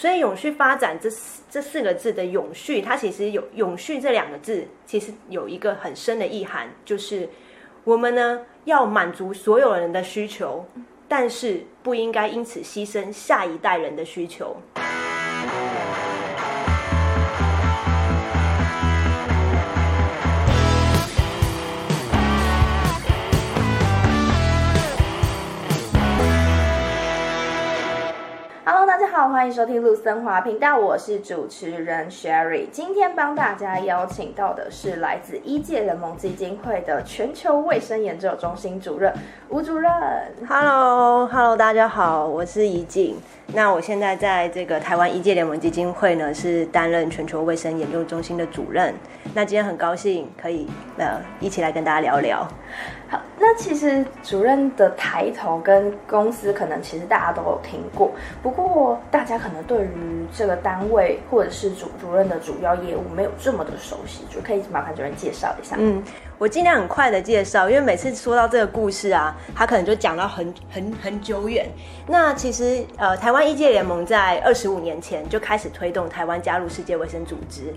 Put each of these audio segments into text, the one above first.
所以永续发展这四这四个字的永续，它其实有永续这两个字，其实有一个很深的意涵，就是我们呢要满足所有人的需求，但是不应该因此牺牲下一代人的需求。欢迎收听路森华频道，我是主持人 Sherry。今天帮大家邀请到的是来自医界联盟基金会的全球卫生研究中心主任吴主任。Hello，Hello，大家好，我是怡静。那我现在在这个台湾医界联盟基金会呢，是担任全球卫生研究中心的主任。那今天很高兴可以呃一起来跟大家聊聊。好，那其实主任的抬头跟公司可能其实大家都有听过，不过大家可能对于这个单位或者是主主任的主要业务没有这么的熟悉，就可以麻烦主任介绍一下。嗯，我尽量很快的介绍，因为每次说到这个故事啊，他可能就讲到很很很久远。那其实呃，台湾医界联盟在二十五年前就开始推动台湾加入世界卫生组织。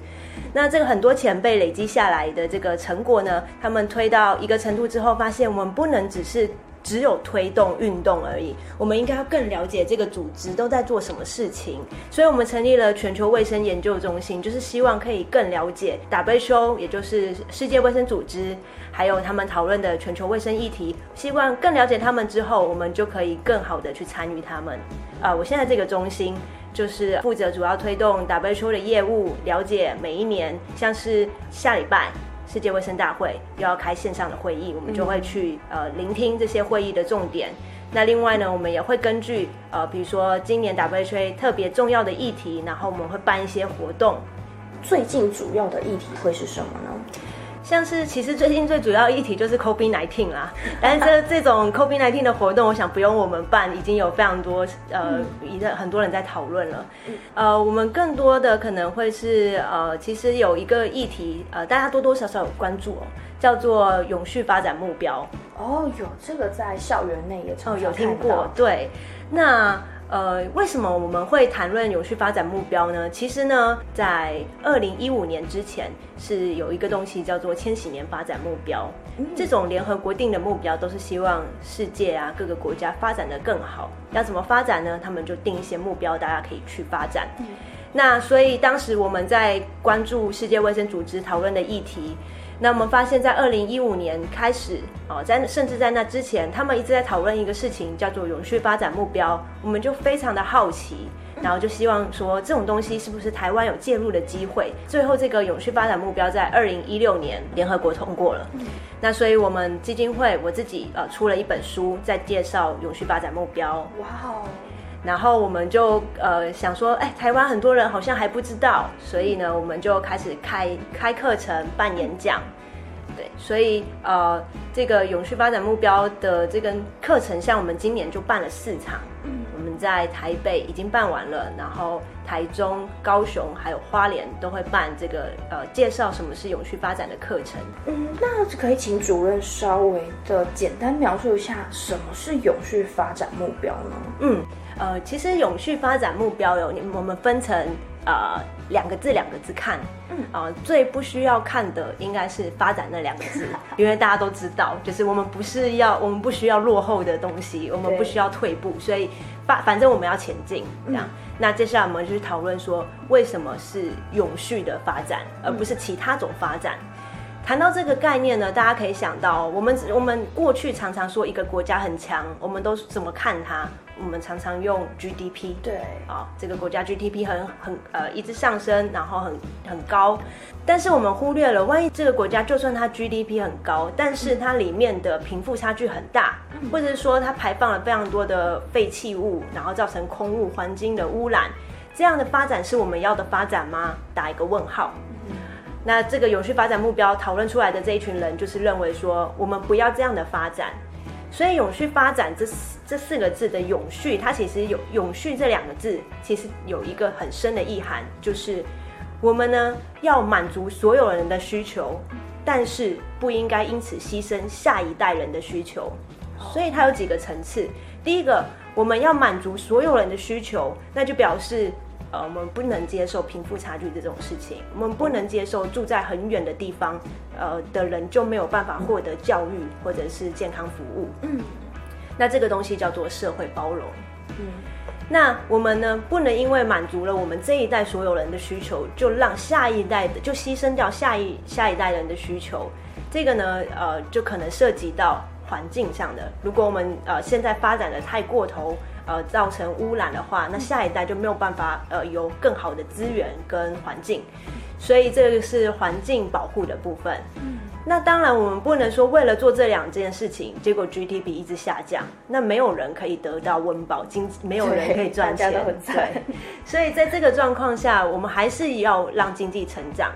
那这个很多前辈累积下来的这个成果呢，他们推到一个程度之后，发现我们不能只是只有推动运动而已，我们应该要更了解这个组织都在做什么事情。所以，我们成立了全球卫生研究中心，就是希望可以更了解 WHO，也就是世界卫生组织，还有他们讨论的全球卫生议题。希望更了解他们之后，我们就可以更好的去参与他们。啊、呃，我现在这个中心。就是负责主要推动 WHO 的业务，了解每一年，像是下礼拜世界卫生大会又要开线上的会议，我们就会去呃聆听这些会议的重点。那另外呢，我们也会根据呃比如说今年 WHA 特别重要的议题，然后我们会办一些活动。最近主要的议题会是什么呢？像是其实最近最主要议题就是 COVID-19 啦，但是这这种 COVID-19 的活动，我想不用我们办，已经有非常多呃，一个很多人在讨论了。呃，我们更多的可能会是呃，其实有一个议题呃，大家多多少少有关注哦，叫做永续发展目标。哦，有这个在校园内也常有听过，对，那。呃，为什么我们会谈论永续发展目标呢？其实呢，在二零一五年之前是有一个东西叫做千禧年发展目标。嗯、这种联合国定的目标都是希望世界啊各个国家发展得更好。要怎么发展呢？他们就定一些目标，大家可以去发展。嗯、那所以当时我们在关注世界卫生组织讨论的议题。那我们发现，在二零一五年开始，哦，在甚至在那之前，他们一直在讨论一个事情，叫做永续发展目标。我们就非常的好奇，然后就希望说，这种东西是不是台湾有介入的机会？最后，这个永续发展目标在二零一六年联合国通过了。那所以，我们基金会我自己呃出了一本书，在介绍永续发展目标。哇哦！然后我们就呃想说，哎，台湾很多人好像还不知道，所以呢，我们就开始开开课程、办演讲，对，所以呃，这个永续发展目标的这个课程，像我们今年就办了四场，嗯，我们在台北已经办完了，然后台中、高雄还有花莲都会办这个呃介绍什么是永续发展的课程。嗯，那可以请主任稍微的简单描述一下什么是永续发展目标呢？嗯。呃，其实永续发展目标有我们分成呃两个字两个字看，嗯啊、呃，最不需要看的应该是发展那两个字，因为大家都知道，就是我们不是要我们不需要落后的东西，我们不需要退步，所以发反正我们要前进这样。嗯、那接下来我们就去讨论说，为什么是永续的发展，而不是其他种发展？谈到这个概念呢，大家可以想到，我们我们过去常常说一个国家很强，我们都怎么看它？我们常常用 GDP，对啊，这个国家 GDP 很很呃一直上升，然后很很高，但是我们忽略了，万一这个国家就算它 GDP 很高，但是它里面的贫富差距很大，或者是说它排放了非常多的废弃物，然后造成空污环境的污染，这样的发展是我们要的发展吗？打一个问号。嗯、那这个永续发展目标讨论出来的这一群人，就是认为说我们不要这样的发展。所以，永续发展这四这四个字的永续，它其实有永续这两个字，其实有一个很深的意涵，就是我们呢要满足所有人的需求，但是不应该因此牺牲下一代人的需求。所以它有几个层次。第一个，我们要满足所有人的需求，那就表示呃，我们不能接受贫富差距这种事情，我们不能接受住在很远的地方，呃的人就没有办法获得教育或者是健康服务。嗯，那这个东西叫做社会包容。嗯，那我们呢，不能因为满足了我们这一代所有人的需求，就让下一代的就牺牲掉下一下一代人的需求。这个呢，呃，就可能涉及到环境上的。如果我们呃现在发展的太过头。呃，造成污染的话，那下一代就没有办法呃有更好的资源跟环境，所以这个是环境保护的部分。嗯，那当然我们不能说为了做这两件事情，结果 GDP 一直下降，那没有人可以得到温饱，经没有人可以赚钱，对。所以在这个状况下，我们还是要让经济成长。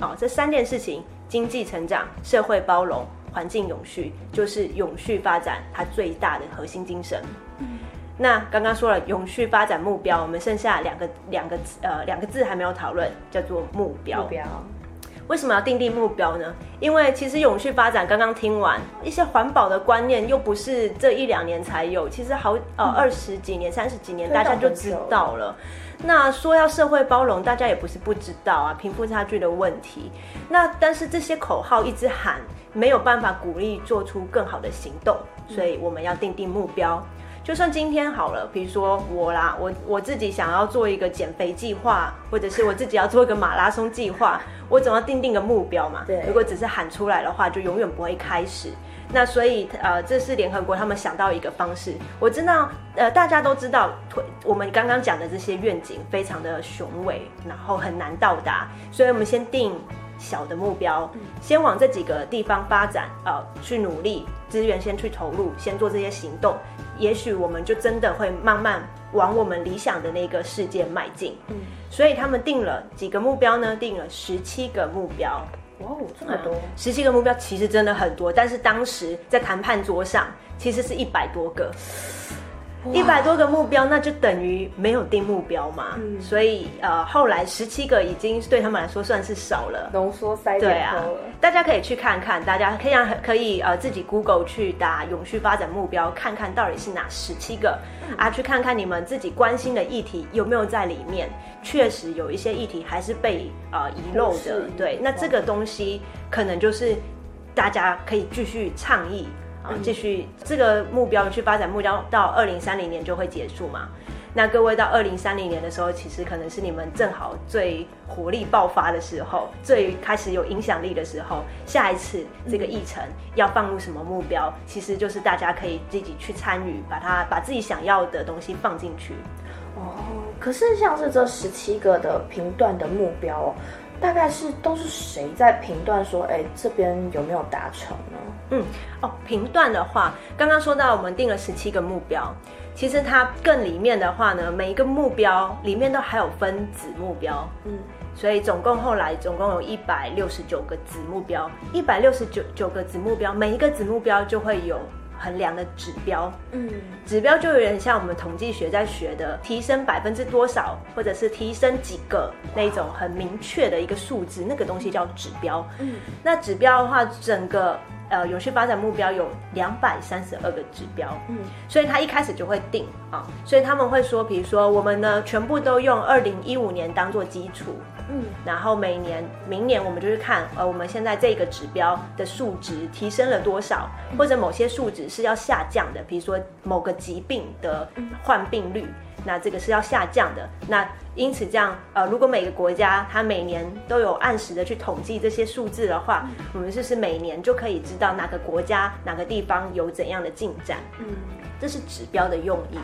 哦，这三件事情：经济成长、社会包容、环境永续，就是永续发展它最大的核心精神。嗯。那刚刚说了永续发展目标，我们剩下两个两个呃两个字还没有讨论，叫做目标。目标为什么要定定目标呢？因为其实永续发展刚刚听完一些环保的观念，又不是这一两年才有，其实好呃二十几年、三十几年大家就知道了。那说要社会包容，大家也不是不知道啊，贫富差距的问题。那但是这些口号一直喊，没有办法鼓励做出更好的行动，所以我们要定定目标。就算今天好了，比如说我啦，我我自己想要做一个减肥计划，或者是我自己要做一个马拉松计划，我总要定定个目标嘛。对，如果只是喊出来的话，就永远不会开始。那所以呃，这是联合国他们想到一个方式。我知道呃，大家都知道，我们刚刚讲的这些愿景非常的雄伟，然后很难到达，所以我们先定小的目标，先往这几个地方发展，呃，去努力，资源先去投入，先做这些行动。也许我们就真的会慢慢往我们理想的那个世界迈进。嗯，所以他们定了几个目标呢？定了十七个目标。哇哦，这么多！十七个目标其实真的很多，但是当时在谈判桌上，其实是一百多个。一百多个目标，那就等于没有定目标嘛。嗯，所以呃，后来十七个已经对他们来说算是少了，浓缩塞对啊，大家可以去看看，大家可以让可以呃自己 Google 去打永续发展目标，看看到底是哪十七个，嗯，啊，去看看你们自己关心的议题有没有在里面。确实有一些议题还是被呃遗漏的，对，那这个东西可能就是大家可以继续倡议。继续这个目标去发展目标，到二零三零年就会结束嘛？那各位到二零三零年的时候，其实可能是你们正好最活力爆发的时候，最开始有影响力的时候。下一次这个议程要放入什么目标，其实就是大家可以自己去参与，把它把自己想要的东西放进去。哦，可是像是这十七个的评断的目标哦。大概是都是谁在评断说，哎，这边有没有达成呢？嗯，哦，评断的话，刚刚说到我们定了十七个目标，其实它更里面的话呢，每一个目标里面都还有分子目标，嗯，所以总共后来总共有一百六十九个子目标，一百六十九九个子目标，每一个子目标就会有。衡量的指标，嗯，指标就有点像我们统计学在学的，提升百分之多少，或者是提升几个那种很明确的一个数字，那个东西叫指标。嗯，那指标的话，整个呃永续发展目标有两百三十二个指标，嗯，所以他一开始就会定啊，所以他们会说，比如说我们呢全部都用二零一五年当做基础。嗯，然后每年、明年我们就是看，呃，我们现在这个指标的数值提升了多少，或者某些数值是要下降的，比如说某个疾病的患病率，那这个是要下降的。那因此这样，呃，如果每个国家它每年都有按时的去统计这些数字的话，我们就是每年就可以知道哪个国家、哪个地方有怎样的进展。嗯，这是指标的用意。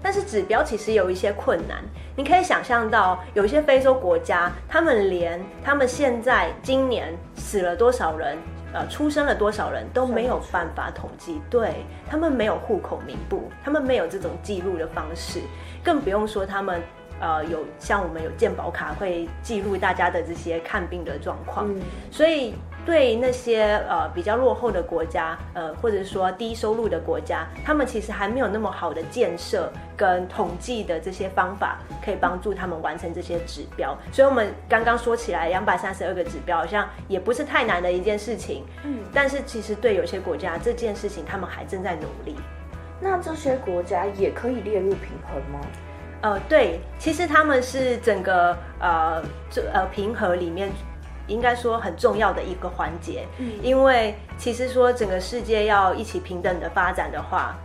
但是指标其实有一些困难，你可以想象到，有一些非洲国家，他们连他们现在今年死了多少人，呃，出生了多少人都没有办法统计，对，他们没有户口名簿，他们没有这种记录的方式，更不用说他们呃有像我们有健保卡会记录大家的这些看病的状况，嗯，所以。对那些呃比较落后的国家，呃或者说低收入的国家，他们其实还没有那么好的建设跟统计的这些方法，可以帮助他们完成这些指标。所以，我们刚刚说起来两百三十二个指标，好像也不是太难的一件事情。嗯，但是其实对有些国家这件事情，他们还正在努力。那这些国家也可以列入平衡吗？呃，对，其实他们是整个呃这呃平和里面应该说很重要的一个环节，嗯，因为其实说整个世界要一起平等的发展的话。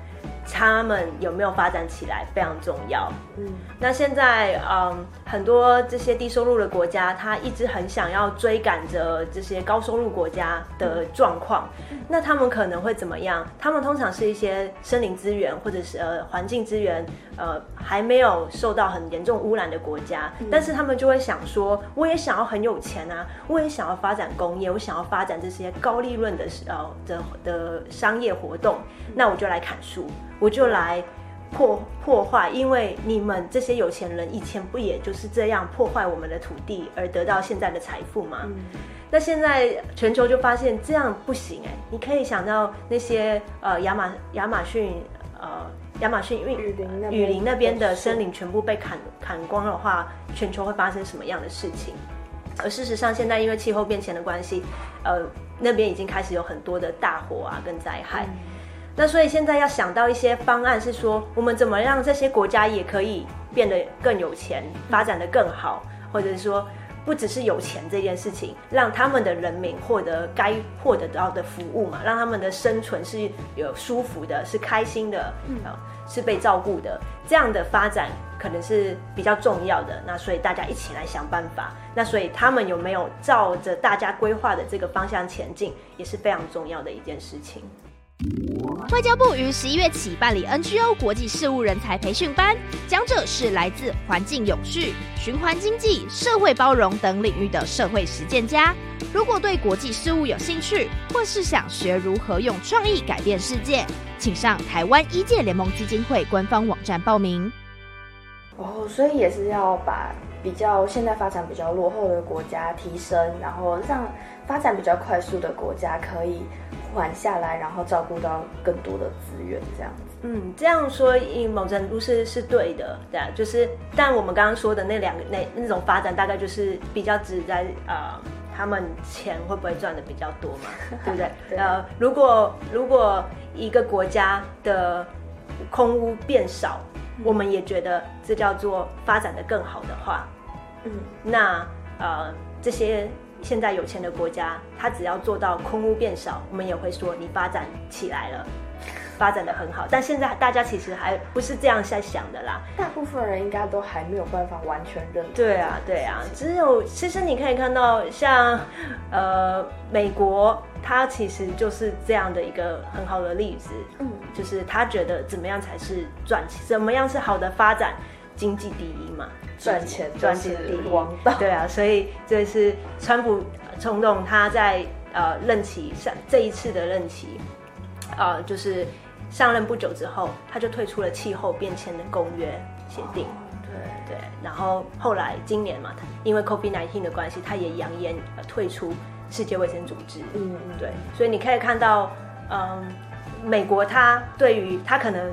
他们有没有发展起来非常重要。嗯，那现在嗯，很多这些低收入的国家，他一直很想要追赶着这些高收入国家的状况。嗯，那他们可能会怎么样？他们通常是一些森林资源或者是呃环境资源呃还没有受到很严重污染的国家，嗯，但是他们就会想说，我也想要很有钱啊，我也想要发展工业，我想要发展这些高利润的呃的的商业活动，那我就来砍树。我就来破破坏，因为你们这些有钱人以前不也就是这样破坏我们的土地而得到现在的财富吗？嗯、那现在全球就发现这样不行哎、欸，你可以想到那些呃亚马亚马逊呃亚马逊雨林雨林那边的森林全部被砍砍光的话，全球会发生什么样的事情？而事实上，现在因为气候变迁的关系，呃，那边已经开始有很多的大火啊跟灾害。嗯那所以现在要想到一些方案，是说我们怎么让这些国家也可以变得更有钱，发展的更好，或者是说不只是有钱这件事情，让他们的人民获得该获得到的服务嘛，让他们的生存是有舒服的，是开心的，嗯，是被照顾的，这样的发展可能是比较重要的。那所以大家一起来想办法。那所以他们有没有照着大家规划的这个方向前进，也是非常重要的一件事情。外交部于十一月起办理 NGO 国际事务人才培训班，讲者是来自环境永续、循环经济、社会包容等领域的社会实践家。如果对国际事务有兴趣，或是想学如何用创意改变世界，请上台湾医界联盟基金会官方网站报名。哦，所以也是要把比较现在发展比较落后的国家提升，然后让发展比较快速的国家可以。缓下来，然后照顾到更多的资源，这样子。嗯，这样说，以某程度是是对的，对啊，就是，但我们刚刚说的那两个那那种发展，大概就是比较只在啊、呃，他们钱会不会赚的比较多嘛，对不对？对呃，如果如果一个国家的空屋变少，嗯、我们也觉得这叫做发展的更好的话，嗯，那呃这些。现在有钱的国家，它只要做到空屋变少，我们也会说你发展起来了，发展的很好。但现在大家其实还不是这样在想的啦，大部分人应该都还没有办法完全认同。对啊，对啊，只有其实你可以看到像，像呃美国，它其实就是这样的一个很好的例子。嗯，就是他觉得怎么样才是赚钱，怎么样是好的发展。经济第一嘛，赚钱赚钱第一王道。对啊，所以这是川普总统他在呃任期上这一次的任期，呃就是上任不久之后，他就退出了气候变迁的公约协定。哦、对对，然后后来今年嘛，因为 COVID-19 的关系，他也扬言退出世界卫生组织。嗯嗯，对，所以你可以看到，嗯，美国他对于他可能。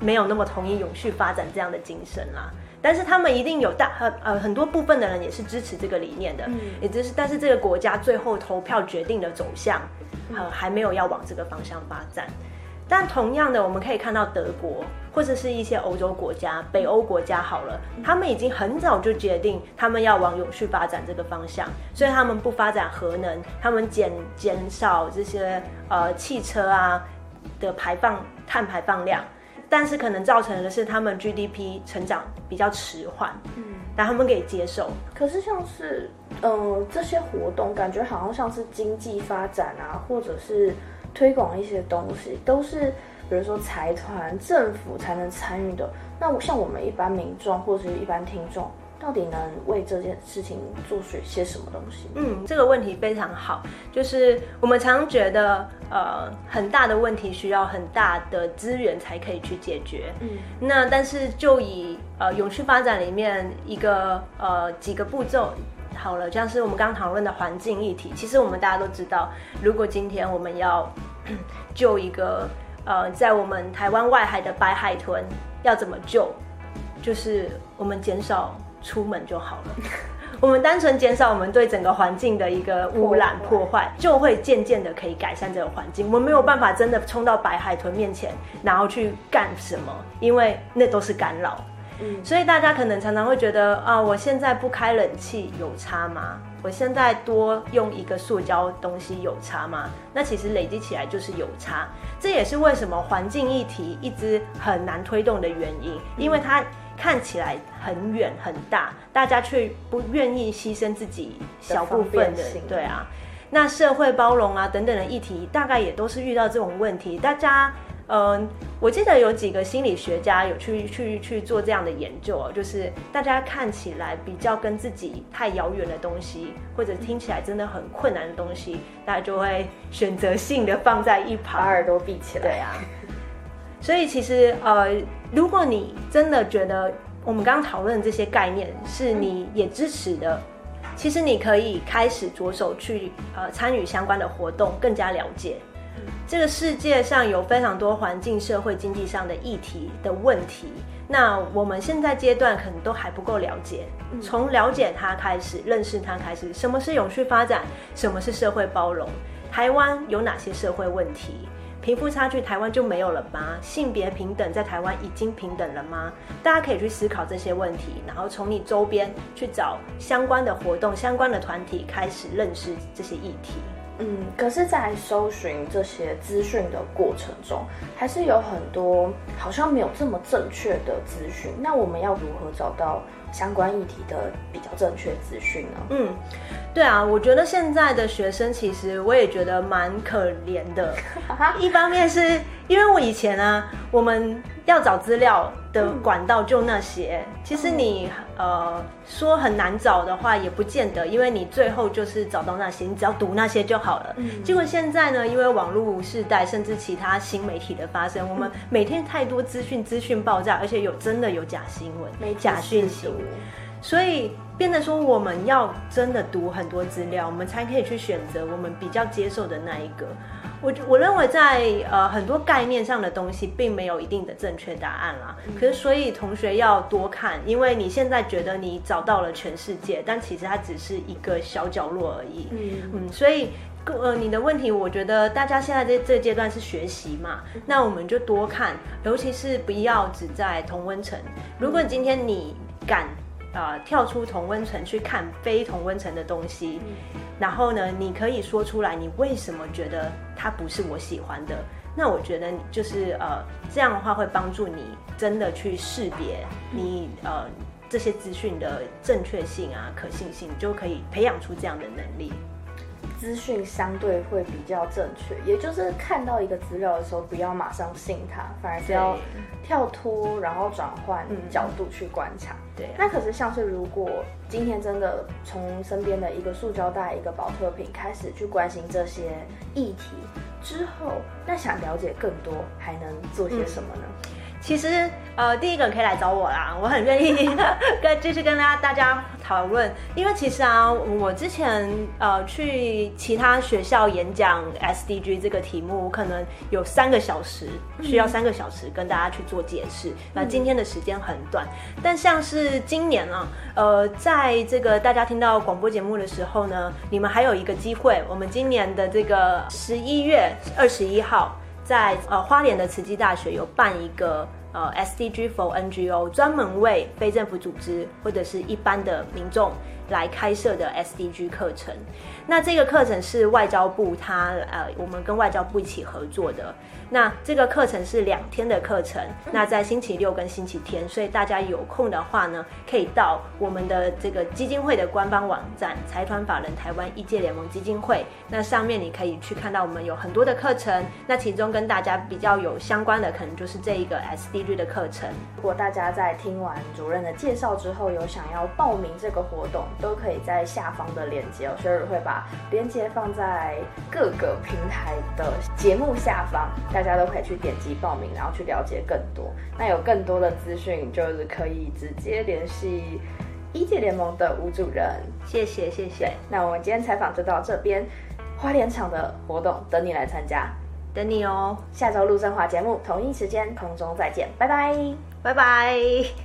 没有那么同意永续发展这样的精神啦，但是他们一定有大很呃很多部分的人也是支持这个理念的，嗯，也就是但是这个国家最后投票决定的走向，呃还没有要往这个方向发展。但同样的，我们可以看到德国或者是一些欧洲国家、北欧国家好了，他们已经很早就决定他们要往永续发展这个方向，所以他们不发展核能，他们减减少这些呃汽车啊的排放碳排放量。但是可能造成的是他们 GDP 成长比较迟缓，嗯，但他们可以接受。可是像是，呃，这些活动感觉好像像是经济发展啊，或者是推广一些东西，都是比如说财团、政府才能参与的。那像我们一般民众或者是一般听众。到底能为这件事情做些些什么东西？嗯，这个问题非常好。就是我们常觉得，呃，很大的问题需要很大的资源才可以去解决。嗯，那但是就以呃永续发展里面一个呃几个步骤好了，像是我们刚刚讨论的环境议题，其实我们大家都知道，如果今天我们要救一个呃在我们台湾外海的白海豚，要怎么救？就是我们减少。出门就好了，我们单纯减少我们对整个环境的一个污染破坏，就会渐渐的可以改善这个环境。我们没有办法真的冲到白海豚面前，然后去干什么，因为那都是干扰。嗯，所以大家可能常常会觉得啊，我现在不开冷气有差吗？我现在多用一个塑胶东西有差吗？那其实累积起来就是有差。这也是为什么环境议题一直很难推动的原因，因为它看起来很远很大，大家却不愿意牺牲自己小部分的，对啊。那社会包容啊等等的议题，大概也都是遇到这种问题。大家，嗯、呃，我记得有几个心理学家有去去去做这样的研究哦，就是大家看起来比较跟自己太遥远的东西，或者听起来真的很困难的东西，大家就会选择性的放在一旁，把耳朵闭起来。对啊。所以其实，呃，如果你真的觉得我们刚刚讨论这些概念是你也支持的。其实你可以开始着手去呃参与相关的活动，更加了解这个世界上有非常多环境、社会、经济上的议题的问题。那我们现在阶段可能都还不够了解，从了解它开始，认识它开始，什么是永续发展，什么是社会包容，台湾有哪些社会问题？贫富差距，台湾就没有了吗？性别平等在台湾已经平等了吗？大家可以去思考这些问题，然后从你周边去找相关的活动、相关的团体，开始认识这些议题。嗯，可是，在搜寻这些资讯的过程中，还是有很多好像没有这么正确的资讯。那我们要如何找到？相关议题的比较正确资讯呢？嗯，对啊，我觉得现在的学生其实我也觉得蛮可怜的。一方面是因为我以前啊，我们要找资料的管道就那些，嗯、其实你呃说很难找的话，也不见得，因为你最后就是找到那些，你只要读那些就好了。嗯、结果现在呢，因为网络时代，甚至其他新媒体的发生，我们每天太多资讯，资讯爆炸，而且有真的有假新闻、假讯息。所以变得说，我们要真的读很多资料，我们才可以去选择我们比较接受的那一个。我我认为在呃很多概念上的东西，并没有一定的正确答案啦。可是所以同学要多看，因为你现在觉得你找到了全世界，但其实它只是一个小角落而已。嗯嗯，所以呃你的问题，我觉得大家现在这这阶段是学习嘛，那我们就多看，尤其是不要只在同温层。如果今天你敢。啊、呃，跳出同温层去看非同温层的东西，嗯、然后呢，你可以说出来，你为什么觉得它不是我喜欢的？那我觉得就是呃，这样的话会帮助你真的去识别你呃这些资讯的正确性啊、可信性，就可以培养出这样的能力。资讯相对会比较正确，也就是看到一个资料的时候，不要马上信它，反而是要跳脱，然后转换角度去观察。对，那可是像是如果今天真的从身边的一个塑胶袋、一个保特瓶开始去关心这些议题之后，那想了解更多，还能做些什么呢？嗯其实，呃，第一个可以来找我啦，我很愿意跟继续 跟大家大家讨论。因为其实啊，我之前呃去其他学校演讲 SDG 这个题目，我可能有三个小时，需要三个小时跟大家去做解释。那、今天的时间很短，但像是今年啊，呃，在这个大家听到广播节目的时候呢，你们还有一个机会，我们今年的这个十一月二十一号。在呃花莲的慈济大学有办一个呃 SDG for NGO，专门为非政府组织或者是一般的民众来开设的 SDG 课程。那这个课程是外交部他呃我们跟外交部一起合作的。那这个课程是两天的课程，那在星期六跟星期天，所以大家有空的话呢，可以到我们的这个基金会的官方网站“财团法人台湾医界联盟基金会”，那上面你可以去看到我们有很多的课程，那其中跟大家比较有相关的，可能就是这一个 SDG 的课程。如果大家在听完主任的介绍之后，有想要报名这个活动，都可以在下方的链接，我 Sherry 会把链接放在各个平台的节目下方。大家都可以去点击报名，然后去了解更多。那有更多的资讯，就是可以直接联系一界联盟的吴主任。谢谢，谢谢。那我们今天采访就到这边，花莲场的活动等你来参加，等你哦。下周陆振华节目同一时间空中再见，拜拜，拜拜。